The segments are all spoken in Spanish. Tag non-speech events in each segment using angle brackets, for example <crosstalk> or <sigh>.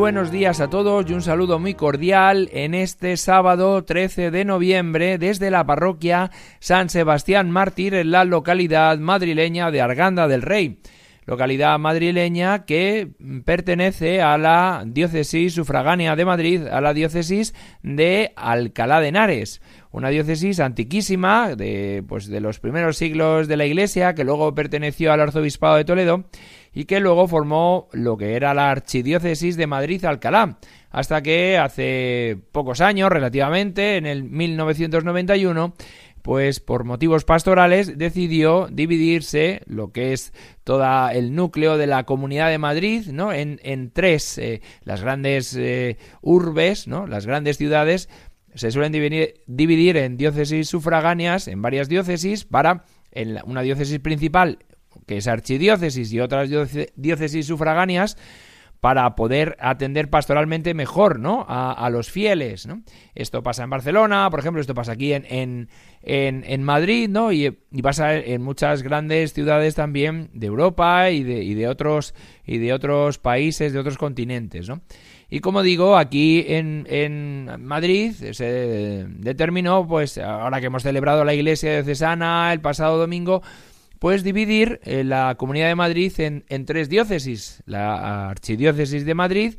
Buenos días a todos y un saludo muy cordial en este sábado 13 de noviembre desde la parroquia San Sebastián Mártir en la localidad madrileña de Arganda del Rey localidad madrileña que pertenece a la diócesis sufragánea de Madrid, a la diócesis de Alcalá de Henares, una diócesis antiquísima de pues de los primeros siglos de la Iglesia que luego perteneció al arzobispado de Toledo y que luego formó lo que era la archidiócesis de Madrid-Alcalá, hasta que hace pocos años, relativamente, en el 1991, pues por motivos pastorales decidió dividirse lo que es todo el núcleo de la Comunidad de Madrid, ¿no? En, tres, eh, las grandes eh, urbes, ¿no? Las grandes ciudades se suelen dividir, dividir en diócesis sufragáneas, en varias diócesis, para en una diócesis principal que es archidiócesis y otras diócesis sufragáneas, para poder atender pastoralmente mejor ¿no? a, los fieles. ¿no? Esto pasa en Barcelona, por ejemplo, esto pasa aquí en, en, en, Madrid, ¿no? Y, pasa en muchas grandes ciudades también de Europa y de, y de, otros, y de otros países, de otros continentes. ¿no? Y como digo, aquí en, en Madrid se determinó, pues ahora que hemos celebrado la iglesia diocesana el pasado domingo, pues dividir eh, la Comunidad de Madrid en, tres diócesis. La Archidiócesis de Madrid,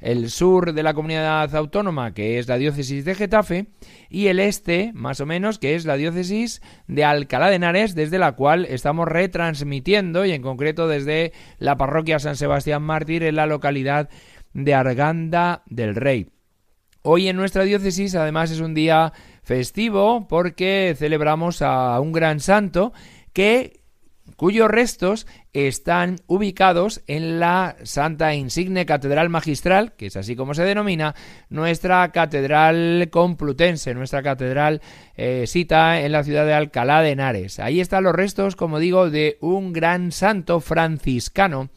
el sur de la comunidad autónoma, que es la diócesis de Getafe, y el este, más o menos, que es la diócesis de Alcalá de Henares, desde la cual estamos retransmitiendo, y en concreto desde la parroquia San Sebastián Mártir, en la localidad de Arganda del Rey. Hoy en nuestra diócesis, además, es un día festivo porque celebramos a un gran santo que cuyos restos están ubicados en la Santa Insigne Catedral Magistral, que es así como se denomina, nuestra catedral complutense, nuestra catedral eh, en la ciudad de Alcalá de Henares. Ahí están los restos, como digo, de un gran santo franciscano,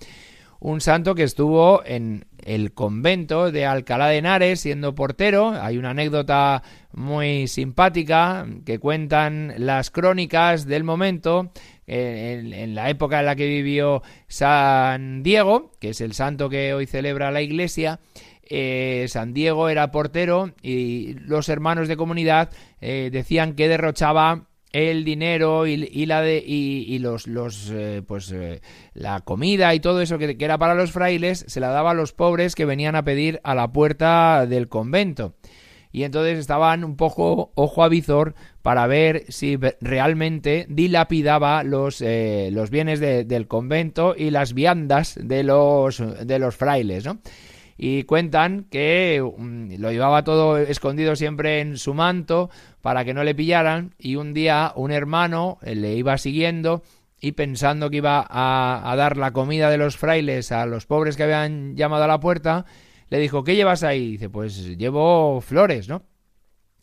un santo que estuvo en el convento de Alcalá de Henares siendo portero. Hay una anécdota muy simpática que cuentan las crónicas del momento en, la época en la que vivió San Diego, que es el santo que hoy celebra la iglesia, eh, San Diego era portero y los hermanos de comunidad eh, decían que derrochaba el dinero y, la de y, los los eh, pues la comida y todo eso que, que, era para los frailes se la daba a los pobres que venían a pedir a la puerta del convento y entonces estaban un poco ojo a visor para ver si realmente dilapidaba los, eh, los bienes del convento y las viandas de los, de los frailes, ¿no? Y cuentan que mm, lo llevaba todo escondido siempre en su manto para que no le pillaran y un día un hermano eh, le iba siguiendo y pensando que iba a, a dar la comida de los frailes a los pobres que habían llamado a la puerta, le dijo, ¿qué llevas ahí? dice, pues llevo flores, ¿no?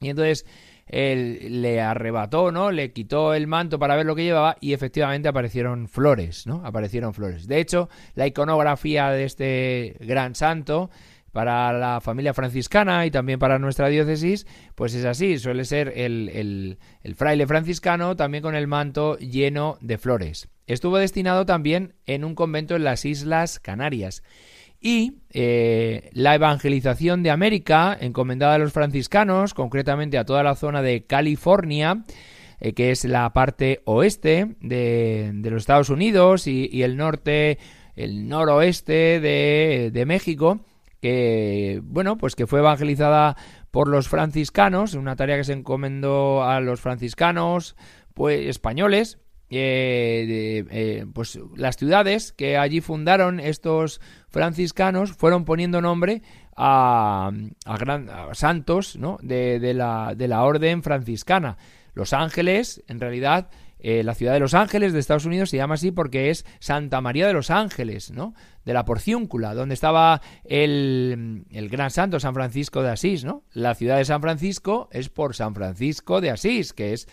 Y entonces él le arrebató, ¿no? Le quitó el manto para ver lo que llevaba y efectivamente aparecieron flores, ¿no? Aparecieron flores. De hecho, la iconografía de este gran santo para la familia franciscana y también para nuestra diócesis, pues es así, suele ser el, el, el, fraile franciscano también con el manto lleno de flores. Estuvo destinado también en un convento en las Islas Canarias y eh, la evangelización de América, encomendada a los franciscanos, concretamente a toda la zona de California, eh, que es la parte oeste de, los Estados Unidos y, el norte, el noroeste de, de, México, que bueno, pues que fue evangelizada por los franciscanos, una tarea que se encomendó a los franciscanos, pues españoles, eh, pues las ciudades que allí fundaron estos franciscanos fueron poniendo nombre a, a, santos ¿no? de, de, la, de la orden franciscana. Los Ángeles, en realidad, eh, la ciudad de Los Ángeles de Estados Unidos se llama así porque es Santa María de los Ángeles, ¿no? De la Porciúncula, donde estaba el, el, gran santo San Francisco de Asís, ¿no? La ciudad de San Francisco es por San Francisco de Asís, que es,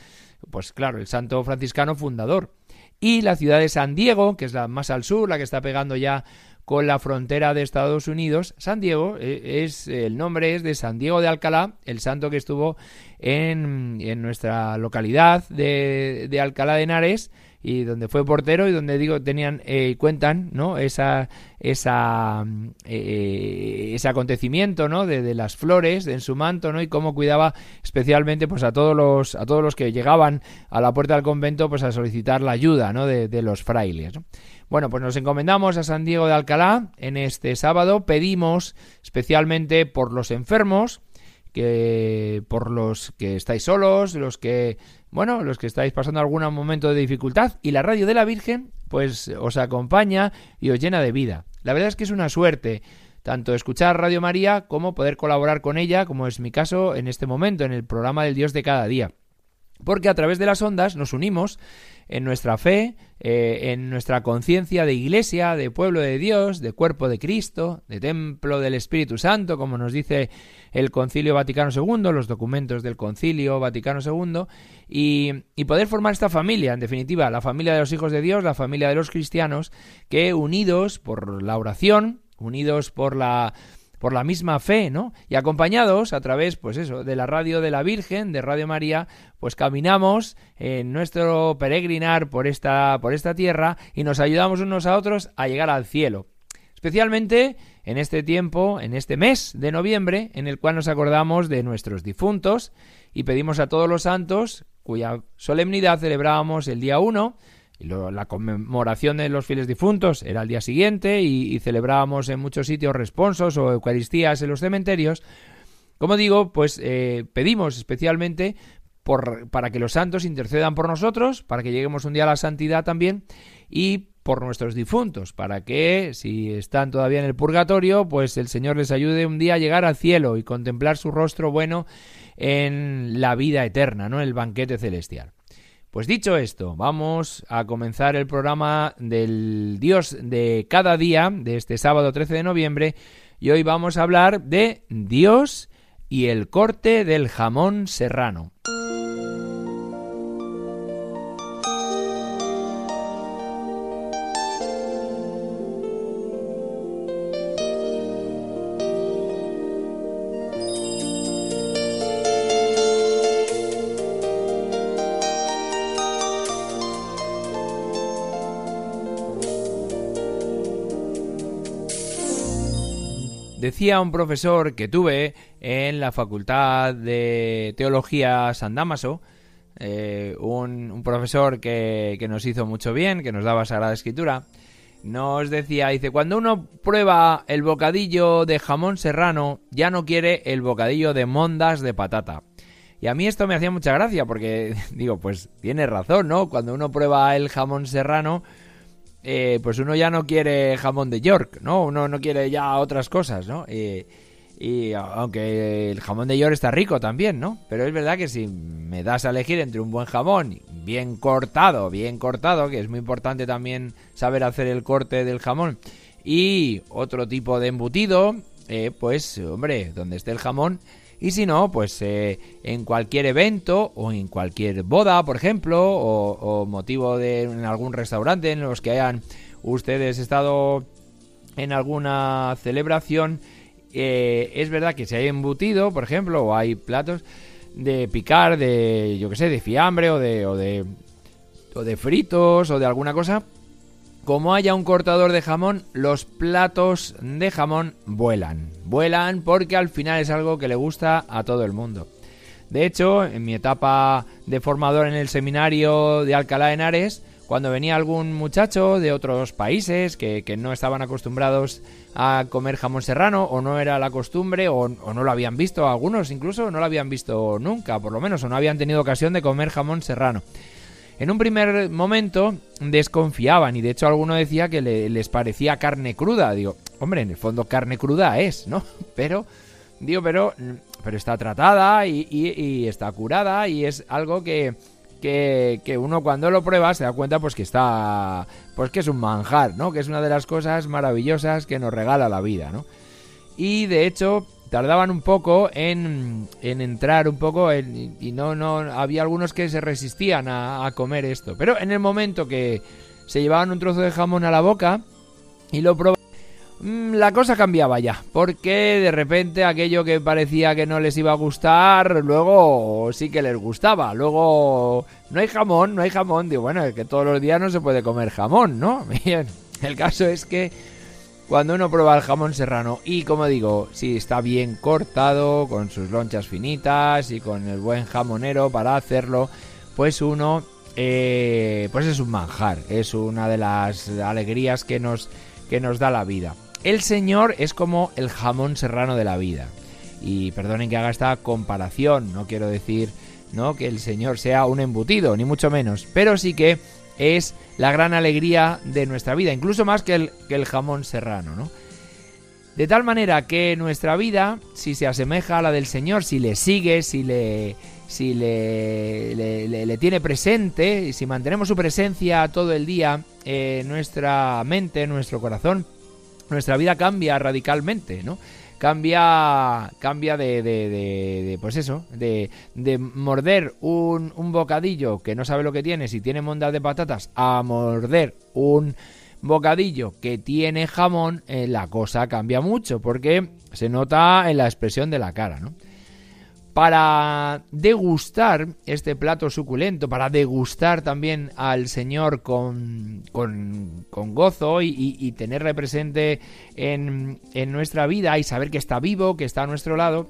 pues claro, el santo franciscano fundador. Y la ciudad de San Diego, que es la más al sur, la que está pegando ya con la frontera de Estados Unidos. San Diego eh, es el nombre es de San Diego de Alcalá, el santo que estuvo en, en nuestra localidad de, de, Alcalá de Henares y donde fue portero y donde digo tenían eh, cuentan no esa esa eh, ese acontecimiento no de, las flores en su manto no y cómo cuidaba especialmente pues a todos los a todos los que llegaban a la puerta del convento pues a solicitar la ayuda no de, los frailes ¿no? Bueno, pues nos encomendamos a San Diego de Alcalá en este sábado. Pedimos especialmente por los enfermos, que por los que estáis solos, los que, bueno, los que estáis pasando algún momento de dificultad y la radio de la Virgen pues os acompaña y os llena de vida. La verdad es que es una suerte tanto escuchar Radio María como poder colaborar con ella, como es mi caso en este momento en el programa del Dios de cada día. Porque a través de las ondas nos unimos en nuestra fe, eh, en nuestra conciencia de iglesia, de pueblo de Dios, de cuerpo de Cristo, de templo del Espíritu Santo, como nos dice el Concilio Vaticano II, los documentos del Concilio Vaticano II, y, y poder formar esta familia, en definitiva, la familia de los hijos de Dios, la familia de los cristianos, que unidos por la oración, unidos por la por la misma fe, ¿no? Y acompañados a través, pues eso, de la radio de la Virgen, de Radio María, pues caminamos en nuestro peregrinar por esta, por esta tierra y nos ayudamos unos a otros a llegar al cielo. Especialmente en este tiempo, en este mes de noviembre, en el cual nos acordamos de nuestros difuntos y pedimos a todos los santos, cuya solemnidad celebrábamos el día 1, la conmemoración de los fieles difuntos era el día siguiente y, celebrábamos en muchos sitios responsos o eucaristías en los cementerios. Como digo, pues eh, pedimos especialmente por, para que los santos intercedan por nosotros, para que lleguemos un día a la santidad también y por nuestros difuntos, para que si están todavía en el purgatorio, pues el Señor les ayude un día a llegar al cielo y contemplar su rostro bueno en la vida eterna, ¿no? El banquete celestial. Pues dicho esto, vamos a comenzar el programa del Dios de cada día, de este sábado 13 de noviembre, y hoy vamos a hablar de Dios y el corte del jamón serrano. Decía un profesor que tuve en la Facultad de Teología San Damaso, eh, un, profesor que, que, nos hizo mucho bien, que nos daba Sagrada Escritura, nos decía, dice, cuando uno prueba el bocadillo de jamón serrano, ya no quiere el bocadillo de mondas de patata. Y a mí esto me hacía mucha gracia porque <laughs> digo, pues tiene razón, ¿no? Cuando uno prueba el jamón serrano, eh, pues uno ya no quiere jamón de York, ¿no? Uno no quiere ya otras cosas, ¿no? y aunque el jamón de York está rico también, ¿no? Pero es verdad que si me das a elegir entre un buen jamón bien cortado, bien cortado, que es muy importante también saber hacer el corte del jamón, y otro tipo de embutido, eh, pues hombre, donde esté el jamón, y si no, pues eh, en cualquier evento o en cualquier boda, por ejemplo, o, motivo de en algún restaurante en los que hayan ustedes estado en alguna celebración, eh, es verdad que si hay embutido, por ejemplo, o hay platos de picar, de yo que sé, de fiambre o de, o de, o de fritos o de alguna cosa, como haya un cortador de jamón, los platos de jamón vuelan. Vuelan porque al final es algo que le gusta a todo el mundo. De hecho, en mi etapa de formador en el seminario de Alcalá de Henares, cuando venía algún muchacho de otros países que, no estaban acostumbrados a comer jamón serrano o no era la costumbre o, o, no lo habían visto, algunos incluso no lo habían visto nunca, por lo menos, o no habían tenido ocasión de comer jamón serrano. En un primer momento desconfiaban y de hecho alguno decía que les parecía carne cruda. Digo, hombre, en el fondo carne cruda es, ¿no? <laughs> Pero, digo, pero, pero está tratada y, está curada y es algo que, que, que, uno cuando lo prueba se da cuenta pues que está, pues que es un manjar, ¿no? Que es una de las cosas maravillosas que nos regala la vida, ¿no? Y de hecho tardaban un poco en, en entrar un poco y no, no, había algunos que se resistían a, comer esto. Pero en el momento que se llevaban un trozo de jamón a la boca y lo probaban, mm, la cosa cambiaba ya, porque de repente aquello que parecía que no les iba a gustar, luego sí que les gustaba. Luego, no hay jamón, no hay jamón. Digo, bueno, es que todos los días no se puede comer jamón, ¿no? <laughs> Bien, el caso es que cuando uno prueba el jamón serrano y como digo, si está bien cortado, con sus lonchas finitas y con el buen jamonero para hacerlo, pues uno, eh, pues es un manjar, es una de las alegrías que nos, que nos da la vida. El Señor es como el jamón serrano de la vida. Y perdonen que haga esta comparación, no quiero decir ¿no? que el Señor sea un embutido, ni mucho menos, pero sí que es la gran alegría de nuestra vida, incluso más que el, jamón serrano, ¿no? De tal manera que nuestra vida, si se asemeja a la del Señor, si le sigue, si le, si le, le, tiene presente, y si mantenemos su presencia todo el día en nuestra mente, en nuestro corazón, nuestra vida cambia radicalmente, ¿no? Cambia cambia de, de, pues eso de, de morder un, un, bocadillo que no sabe lo que tiene si tiene mondas de patatas a morder un bocadillo que tiene jamón eh, la cosa cambia mucho porque se nota en la expresión de la cara no para degustar este plato suculento, para degustar también al Señor con, con, gozo y, tenerle presente en, en nuestra vida y saber que está vivo, que está a nuestro lado,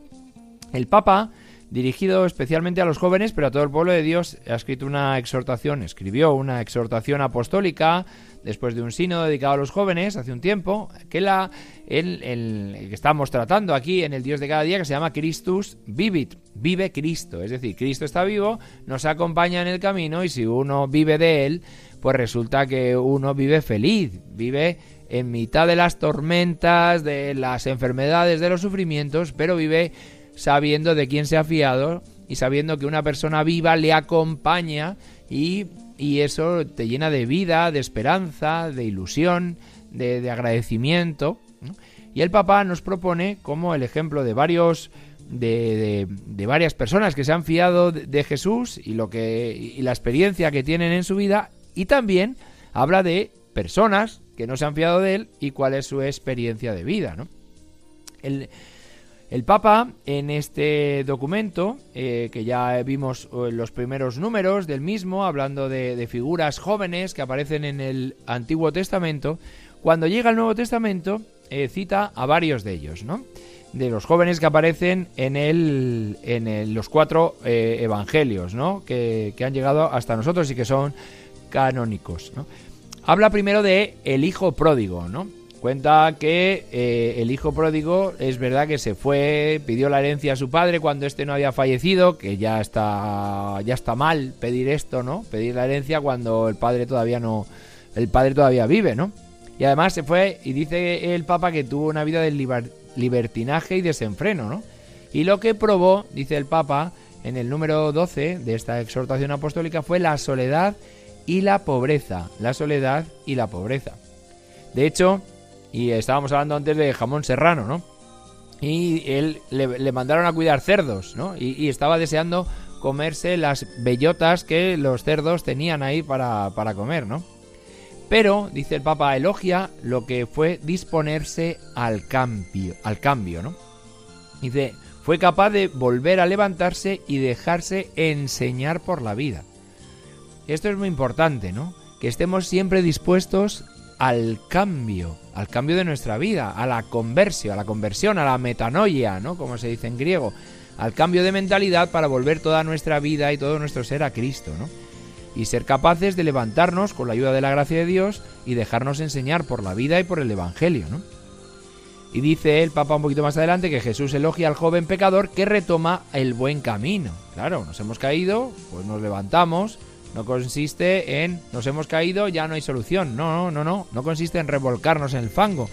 el Papa dirigido especialmente a los jóvenes, pero a todo el pueblo de Dios, ha escrito una exhortación, escribió una exhortación apostólica después de un sínodo dedicado a los jóvenes hace un tiempo, que la el, que estamos tratando aquí en el Dios de cada día, que se llama Christus Vivit, vive Cristo, es decir, Cristo está vivo, nos acompaña en el camino y si uno vive de él, pues resulta que uno vive feliz, vive en mitad de las tormentas, de las enfermedades, de los sufrimientos, pero vive sabiendo de quién se ha fiado y sabiendo que una persona viva le acompaña y, eso te llena de vida, de esperanza, de ilusión, de, agradecimiento. Y el Papa nos propone como el ejemplo de varios de, de, varias personas que se han fiado de, Jesús y lo que y la experiencia que tienen en su vida y también habla de personas que no se han fiado de él y cuál es su experiencia de vida, ¿no? El, el Papa, en este documento, eh, que ya vimos eh, los primeros números del mismo, hablando de, figuras jóvenes que aparecen en el Antiguo Testamento, cuando llega el Nuevo Testamento, eh, cita a varios de ellos, ¿no? De los jóvenes que aparecen en, el, en los cuatro evangelios, ¿no? Que, que, han llegado hasta nosotros y que son canónicos, ¿no? Habla primero de el hijo pródigo, ¿no? Cuenta que eh, el hijo pródigo es verdad que se fue, pidió la herencia a su padre cuando este no había fallecido, que ya está ya está mal pedir esto, ¿no? Pedir la herencia cuando el padre todavía no el padre todavía vive, ¿no? Y además se fue y dice el papa que tuvo una vida de libertinaje y desenfreno, ¿no? Y lo que probó, dice el papa en el número 12 de esta exhortación apostólica fue la soledad y la pobreza, la soledad y la pobreza. De hecho, y estábamos hablando antes de jamón serrano, ¿no? Y él le, mandaron a cuidar cerdos, ¿no? Y, estaba deseando comerse las bellotas que los cerdos tenían ahí para, para comer, ¿no? Pero, dice el Papa, elogia lo que fue disponerse al cambio, al cambio, ¿no? Dice, fue capaz de volver a levantarse y dejarse enseñar por la vida. Esto es muy importante, ¿no? Que estemos siempre dispuestos al cambio, al cambio de nuestra vida, a la conversión, a la conversión, a la metanoia, ¿no? Como se dice en griego, al cambio de mentalidad para volver toda nuestra vida y todo nuestro ser a Cristo, ¿no? Y ser capaces de levantarnos con la ayuda de la gracia de Dios y dejarnos enseñar por la vida y por el Evangelio, ¿no? Y dice el Papa un poquito más adelante que Jesús elogia al joven pecador que retoma el buen camino. Claro, nos hemos caído, pues nos levantamos, no consiste en nos hemos caído, ya no hay solución. No, no, no, no. No consiste en revolcarnos en el fango,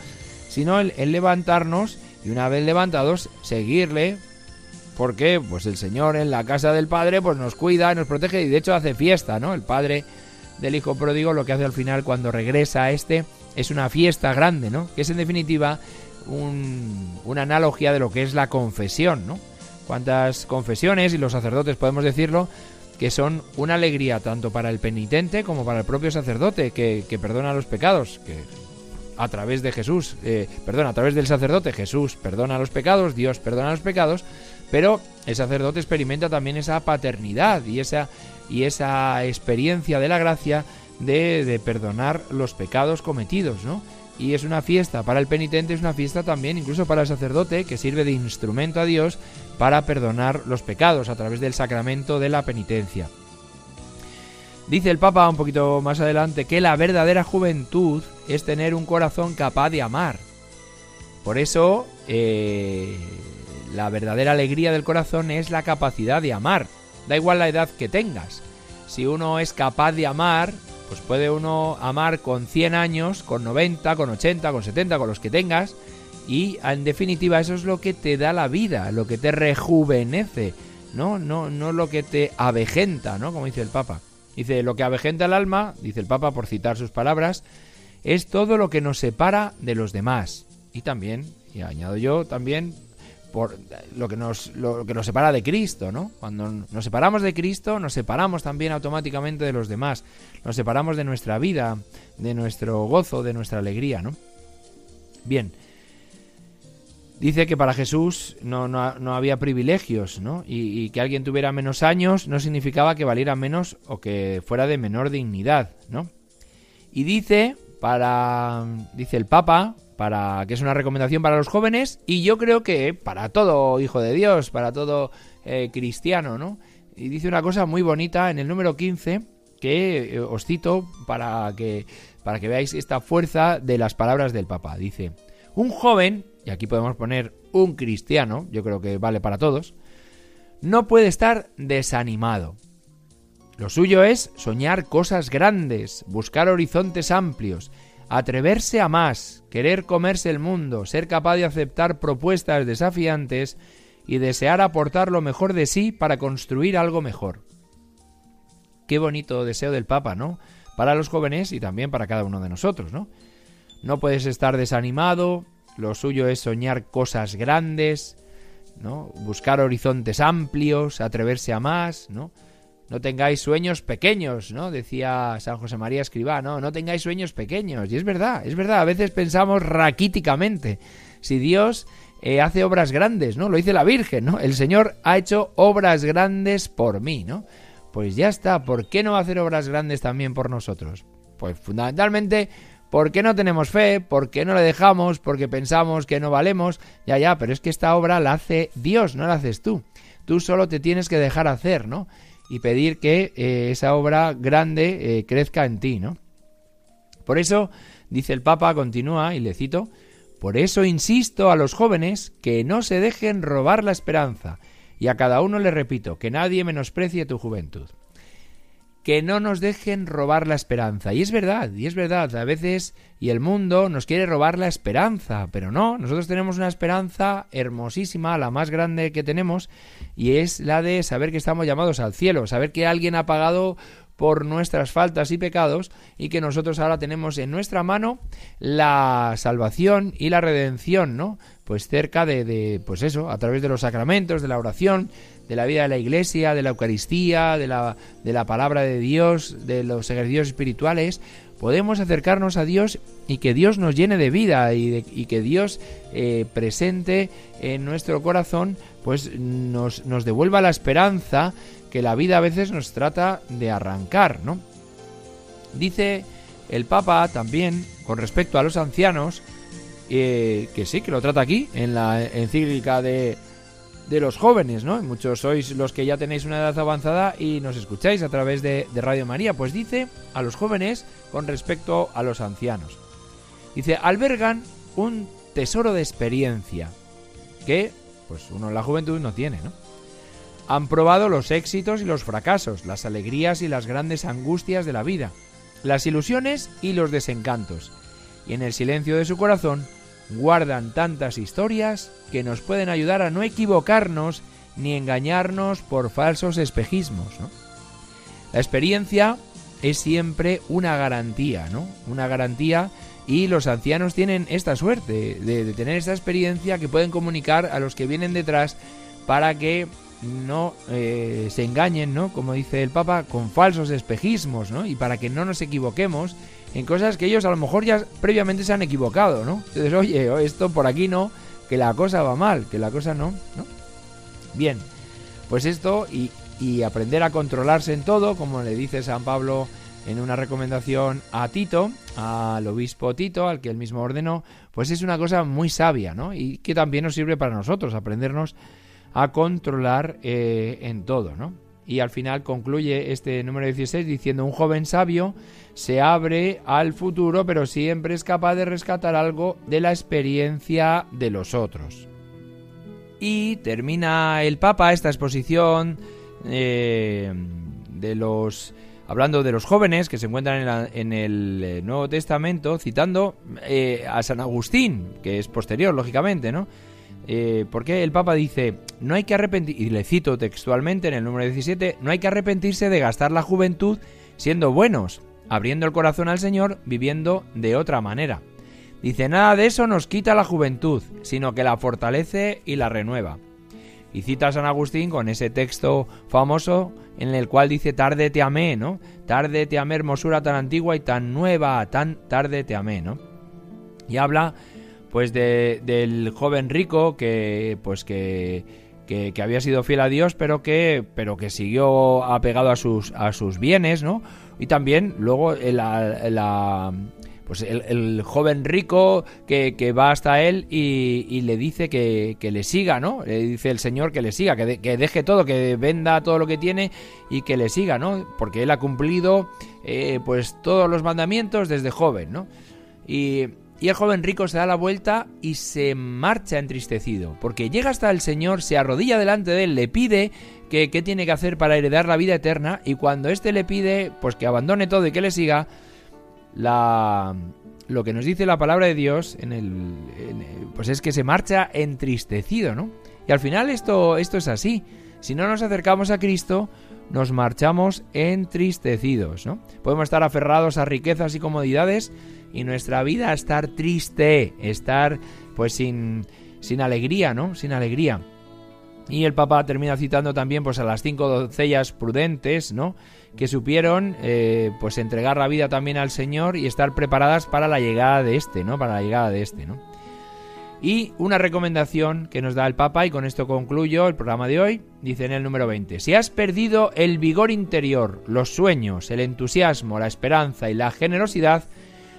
sino en, levantarnos y una vez levantados, seguirle. Porque pues el Señor en la casa del Padre pues nos cuida, nos protege y de hecho hace fiesta, ¿no? El Padre del Hijo Pródigo lo que hace al final cuando regresa a este es una fiesta grande, ¿no? Que es en definitiva un, una analogía de lo que es la confesión, ¿no? Cuántas confesiones, y los sacerdotes podemos decirlo, que son una alegría tanto para el penitente como para el propio sacerdote, que, perdona los pecados, que a través de Jesús, eh, perdón, a través del sacerdote Jesús perdona los pecados, Dios perdona los pecados, pero el sacerdote experimenta también esa paternidad y esa, y esa experiencia de la gracia de, de perdonar los pecados cometidos, ¿no? Y es una fiesta para el penitente, es una fiesta también incluso para el sacerdote que sirve de instrumento a Dios para perdonar los pecados a través del sacramento de la penitencia. Dice el Papa un poquito más adelante que la verdadera juventud es tener un corazón capaz de amar. Por eso, eh, la verdadera alegría del corazón es la capacidad de amar. Da igual la edad que tengas. Si uno es capaz de amar, pues puede uno amar con 100 años, con 90, con 80, con 70, con los que tengas. Y en definitiva eso es lo que te da la vida, lo que te rejuvenece, ¿no? No, no lo que te avejenta, ¿no? Como dice el Papa. Dice, lo que avejenta el alma, dice el Papa por citar sus palabras, es todo lo que nos separa de los demás. Y también, y añado yo, también por lo que nos lo que separa de Cristo, ¿no? Cuando nos separamos de Cristo, nos separamos también automáticamente de los demás. Nos separamos de nuestra vida, de nuestro gozo, de nuestra alegría, ¿no? Bien. Dice que para Jesús no, no, había privilegios, ¿no? Y, y, que alguien tuviera menos años no significaba que valiera menos o que fuera de menor dignidad, ¿no? Y dice, para, dice el Papa, para que es una recomendación para los jóvenes y yo creo que para todo hijo de Dios, para todo eh, cristiano, ¿no? Y dice una cosa muy bonita en el número 15 que eh, os cito para que para que veáis esta fuerza de las palabras del Papa. Dice, un joven, y aquí podemos poner un cristiano, yo creo que vale para todos, no puede estar desanimado. Lo suyo es soñar cosas grandes, buscar horizontes amplios, atreverse a más, querer comerse el mundo, ser capaz de aceptar propuestas desafiantes y desear aportar lo mejor de sí para construir algo mejor. Qué bonito deseo del Papa, ¿no? Para los jóvenes y también para cada uno de nosotros, ¿no? No puedes estar desanimado, lo suyo es soñar cosas grandes, ¿no? Buscar horizontes amplios, atreverse a más, ¿no? No tengáis sueños pequeños, ¿no? Decía San José María Escribá, no, no tengáis sueños pequeños. Y es verdad, es verdad, a veces pensamos raquíticamente. Si Dios eh, hace obras grandes, ¿no? Lo dice la Virgen, ¿no? El Señor ha hecho obras grandes por mí, ¿no? Pues ya está, ¿por qué no hacer obras grandes también por nosotros? Pues fundamentalmente ¿Por qué no tenemos fe? ¿Por qué no la dejamos? Porque pensamos que no valemos. Ya, ya, pero es que esta obra la hace Dios, no la haces tú. Tú solo te tienes que dejar hacer, ¿no? Y pedir que eh, esa obra grande eh, crezca en ti, ¿no? Por eso, dice el Papa, continúa, y le cito, por eso insisto a los jóvenes que no se dejen robar la esperanza, y a cada uno le repito, que nadie menosprecie tu juventud que no nos dejen robar la esperanza. Y es verdad, y es verdad, a veces y el mundo nos quiere robar la esperanza, pero no, nosotros tenemos una esperanza hermosísima, la más grande que tenemos, y es la de saber que estamos llamados al cielo, saber que alguien ha pagado por nuestras faltas y pecados y que nosotros ahora tenemos en nuestra mano la salvación y la redención, ¿no? Pues cerca de, de pues eso, a través de los sacramentos, de la oración, de la vida de la iglesia, de la Eucaristía, de la, de la palabra de Dios, de los ejercicios espirituales, podemos acercarnos a Dios y que Dios nos llene de vida y, que Dios eh, presente en nuestro corazón, pues nos, nos devuelva la esperanza que la vida a veces nos trata de arrancar, ¿no? Dice el Papa también con respecto a los ancianos, eh, que sí, que lo trata aquí, en la encíclica de, de los jóvenes, ¿no? Muchos sois los que ya tenéis una edad avanzada y nos escucháis a través de, Radio María. Pues dice a los jóvenes con respecto a los ancianos. Dice, albergan un tesoro de experiencia que, pues uno en la juventud no tiene, ¿no? Han probado los éxitos y los fracasos, las alegrías y las grandes angustias de la vida, las ilusiones y los desencantos. Y en el silencio de su corazón guardan tantas historias que nos pueden ayudar a no equivocarnos ni engañarnos por falsos espejismos. La experiencia es siempre una garantía, ¿no? Una garantía y los ancianos tienen esta suerte de, tener esta experiencia que pueden comunicar a los que vienen detrás para que no eh, se engañen, ¿no? Como dice el Papa, con falsos espejismos, ¿no? Y para que no nos equivoquemos en cosas que ellos a lo mejor ya previamente se han equivocado, ¿no? Entonces, oye, esto por aquí no, que la cosa va mal, que la cosa no, ¿no? Bien, pues esto y, y aprender a controlarse en todo, como le dice San Pablo en una recomendación a Tito, al obispo Tito, al que él mismo ordenó, pues es una cosa muy sabia, ¿no? Y que también nos sirve para nosotros, aprendernos a controlar eh, en todo, ¿no? Y al final concluye este número 16 diciendo, un joven sabio se abre al futuro, pero siempre es capaz de rescatar algo de la experiencia de los otros. Y termina el Papa esta exposición eh, de los hablando de los jóvenes que se encuentran en, el eh, Nuevo Testamento, citando eh, a San Agustín, que es posterior, lógicamente, ¿no? Porque el Papa dice, no hay que arrepentir, y le cito textualmente en el número 17, no hay que arrepentirse de gastar la juventud siendo buenos, abriendo el corazón al Señor, viviendo de otra manera. Dice, nada de eso nos quita la juventud, sino que la fortalece y la renueva. Y cita a San Agustín con ese texto famoso en el cual dice tarde te amé, ¿no? Tarde te amé hermosura tan antigua y tan nueva, tan tarde te amé, ¿no? Y habla pues de, del joven rico que pues que, que, había sido fiel a Dios pero que pero que siguió apegado a sus a sus bienes, ¿no? Y también luego la pues el, joven rico que, va hasta él y, le dice que, le siga, ¿no? Le dice el Señor que le siga, que, que, deje todo, que venda todo lo que tiene y que le siga, ¿no? Porque él ha cumplido eh, pues todos los mandamientos desde joven, ¿no? Y, y el joven rico se da la vuelta y se marcha entristecido, porque llega hasta el Señor, se arrodilla delante de él, le pide que qué tiene que hacer para heredar la vida eterna y cuando éste le pide pues que abandone todo y que le siga, la, lo que nos dice la palabra de Dios en el, pues es que se marcha entristecido, ¿no? Y al final esto, esto es así. Si no nos acercamos a Cristo, nos marchamos entristecidos, ¿no? Podemos estar aferrados a riquezas y comodidades y nuestra vida estar triste, estar pues sin, sin alegría, ¿no? Sin alegría. Y el Papa termina citando también pues a las cinco doncellas prudentes, ¿no? Que supieron eh, pues entregar la vida también al Señor y estar preparadas para la llegada de este, ¿no? Para la llegada de este, ¿no? Y una recomendación que nos da el Papa, y con esto concluyo el programa de hoy, dice en el número 20, si has perdido el vigor interior, los sueños, el entusiasmo, la esperanza y la generosidad,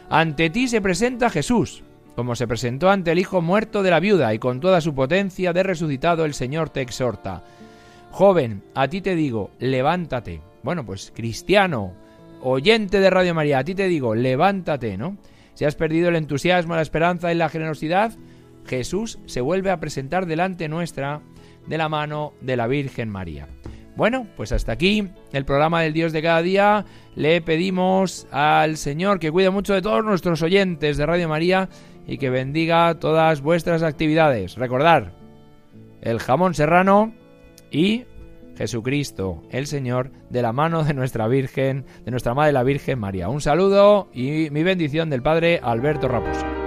ante ti se presenta Jesús, como se presentó ante el hijo muerto de la viuda y con toda su potencia de resucitado el Señor te exhorta. Joven, a ti te digo, levántate. Bueno, pues cristiano, oyente de Radio María, a ti te digo, levántate, ¿no? Si has perdido el entusiasmo, la esperanza y la generosidad, Jesús se vuelve a presentar delante nuestra de la mano de la Virgen María. Bueno, pues hasta aquí el programa del Dios de cada día. Le pedimos al Señor que cuide mucho de todos nuestros oyentes de Radio María y que bendiga todas vuestras actividades. Recordar, el jamón serrano y Jesucristo, el Señor, de la mano de nuestra Virgen, de nuestra Madre la Virgen María. Un saludo y mi bendición del Padre Alberto Raposo.